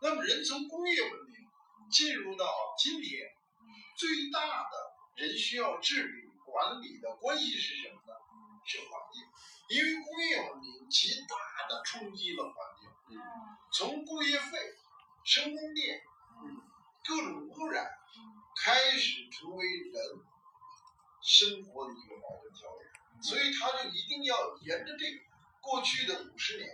那么人从工业文明进入到今天，最大的人需要治理管理的关系是什么呢？是环境，因为工业文明极大的冲击了环境，从工业废、生供电、各种污染，开始成为人生活的一个矛盾焦点，所以他就一定要沿着这个过去的五十年，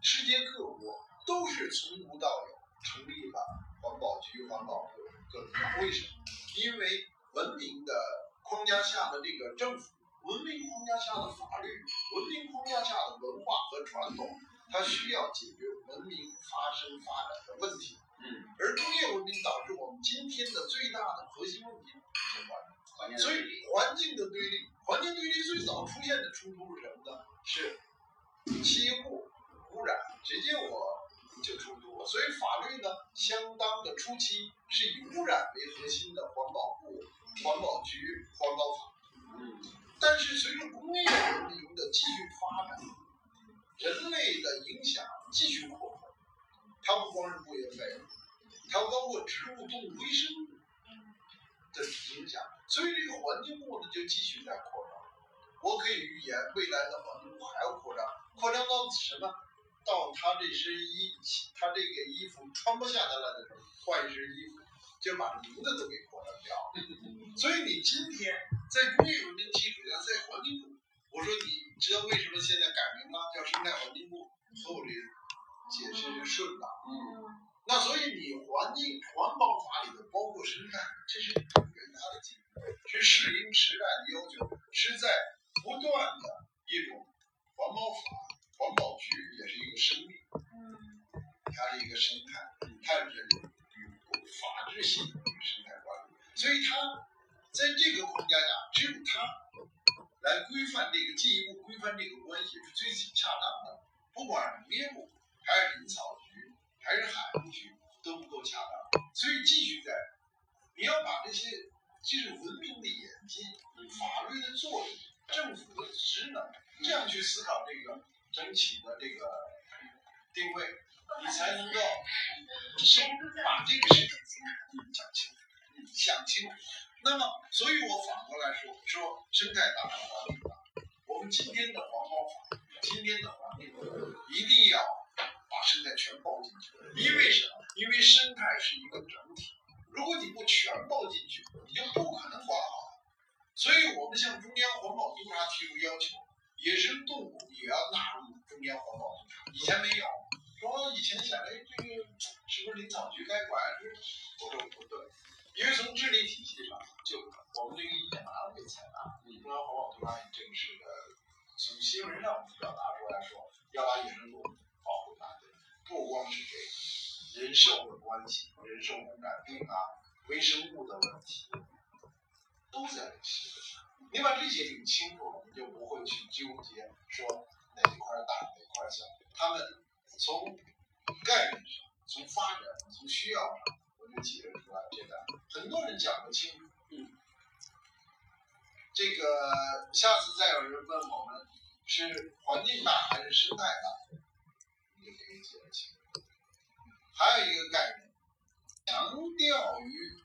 世界各国都是从无到有成立了环保局、环保部各种。为什么？因为文明的框架下的这个政府。文明框架下的法律，文明框架下的文化和传统，它需要解决文明发生发展的问题。嗯。而工业文明导致我们今天的最大的核心问题是环境。所以环境的对立，环境对立最早出现的冲突是什么呢？是气候污染，直接我就冲突了。所以法律呢，相当的初期是以污染为核心的环保部、环保局、环保法。嗯。但是随着工业文明的继续发展，人类的影响继续扩大，它不光是工业废，它包括植物、动物、微生物的影响，所以这个环境部呢就继续在扩张。我可以预言，未来的环境部还要扩张，扩张到什么？到他这身衣，他这个衣服穿不下来了的时候，换一身衣服，就把名字都给扩张掉。所以你今天在工业文明基础上，在环境部，我说你知道为什么现在改名吗，叫生态环境部？和我这解释是顺的。嗯。那所以你环境环保法里头包括生态，这是很大的进步，是适应时代的要求，是在它。在这个框架下，只有他来规范这个进一步规范这个关系是最恰当的。不管是业部还是林草局还是海务局都不够恰当，所以继续在你要把这些就是文明的演进、法律的作用、政府的职能这样去思考这个整体的这个定位，你才能够先把这个事情讲清楚、想清楚。那么，所以我反过来说，说生态大环境大，我们今天的环保法，今天的环境一定要把生态全包进去。因为什么？因为生态是一个整体，如果你不全包进去，你就不可能管好。所以我们向中央环保督察提出要求，野生动物也要纳入中央环保督察。以前没有，说以前想，哎，这个是不是林草局该管？我说不对。因为从治理体系上，就我们这个意见马上就采纳。中央环保局也正式的从新闻上表达出来说，要把野生动物保护大，不光是这人兽的关系、人兽传染病啊、微生物的问题，都在这细分上。你把这些捋清楚了，你就不会去纠结说哪一块大哪一块小。他们从概念上、从发展、从需要上。很多人讲不清楚。嗯，这个下次再有人问我们是环境大还是生态大，你就可以解释清楚。还有一个概念，强调于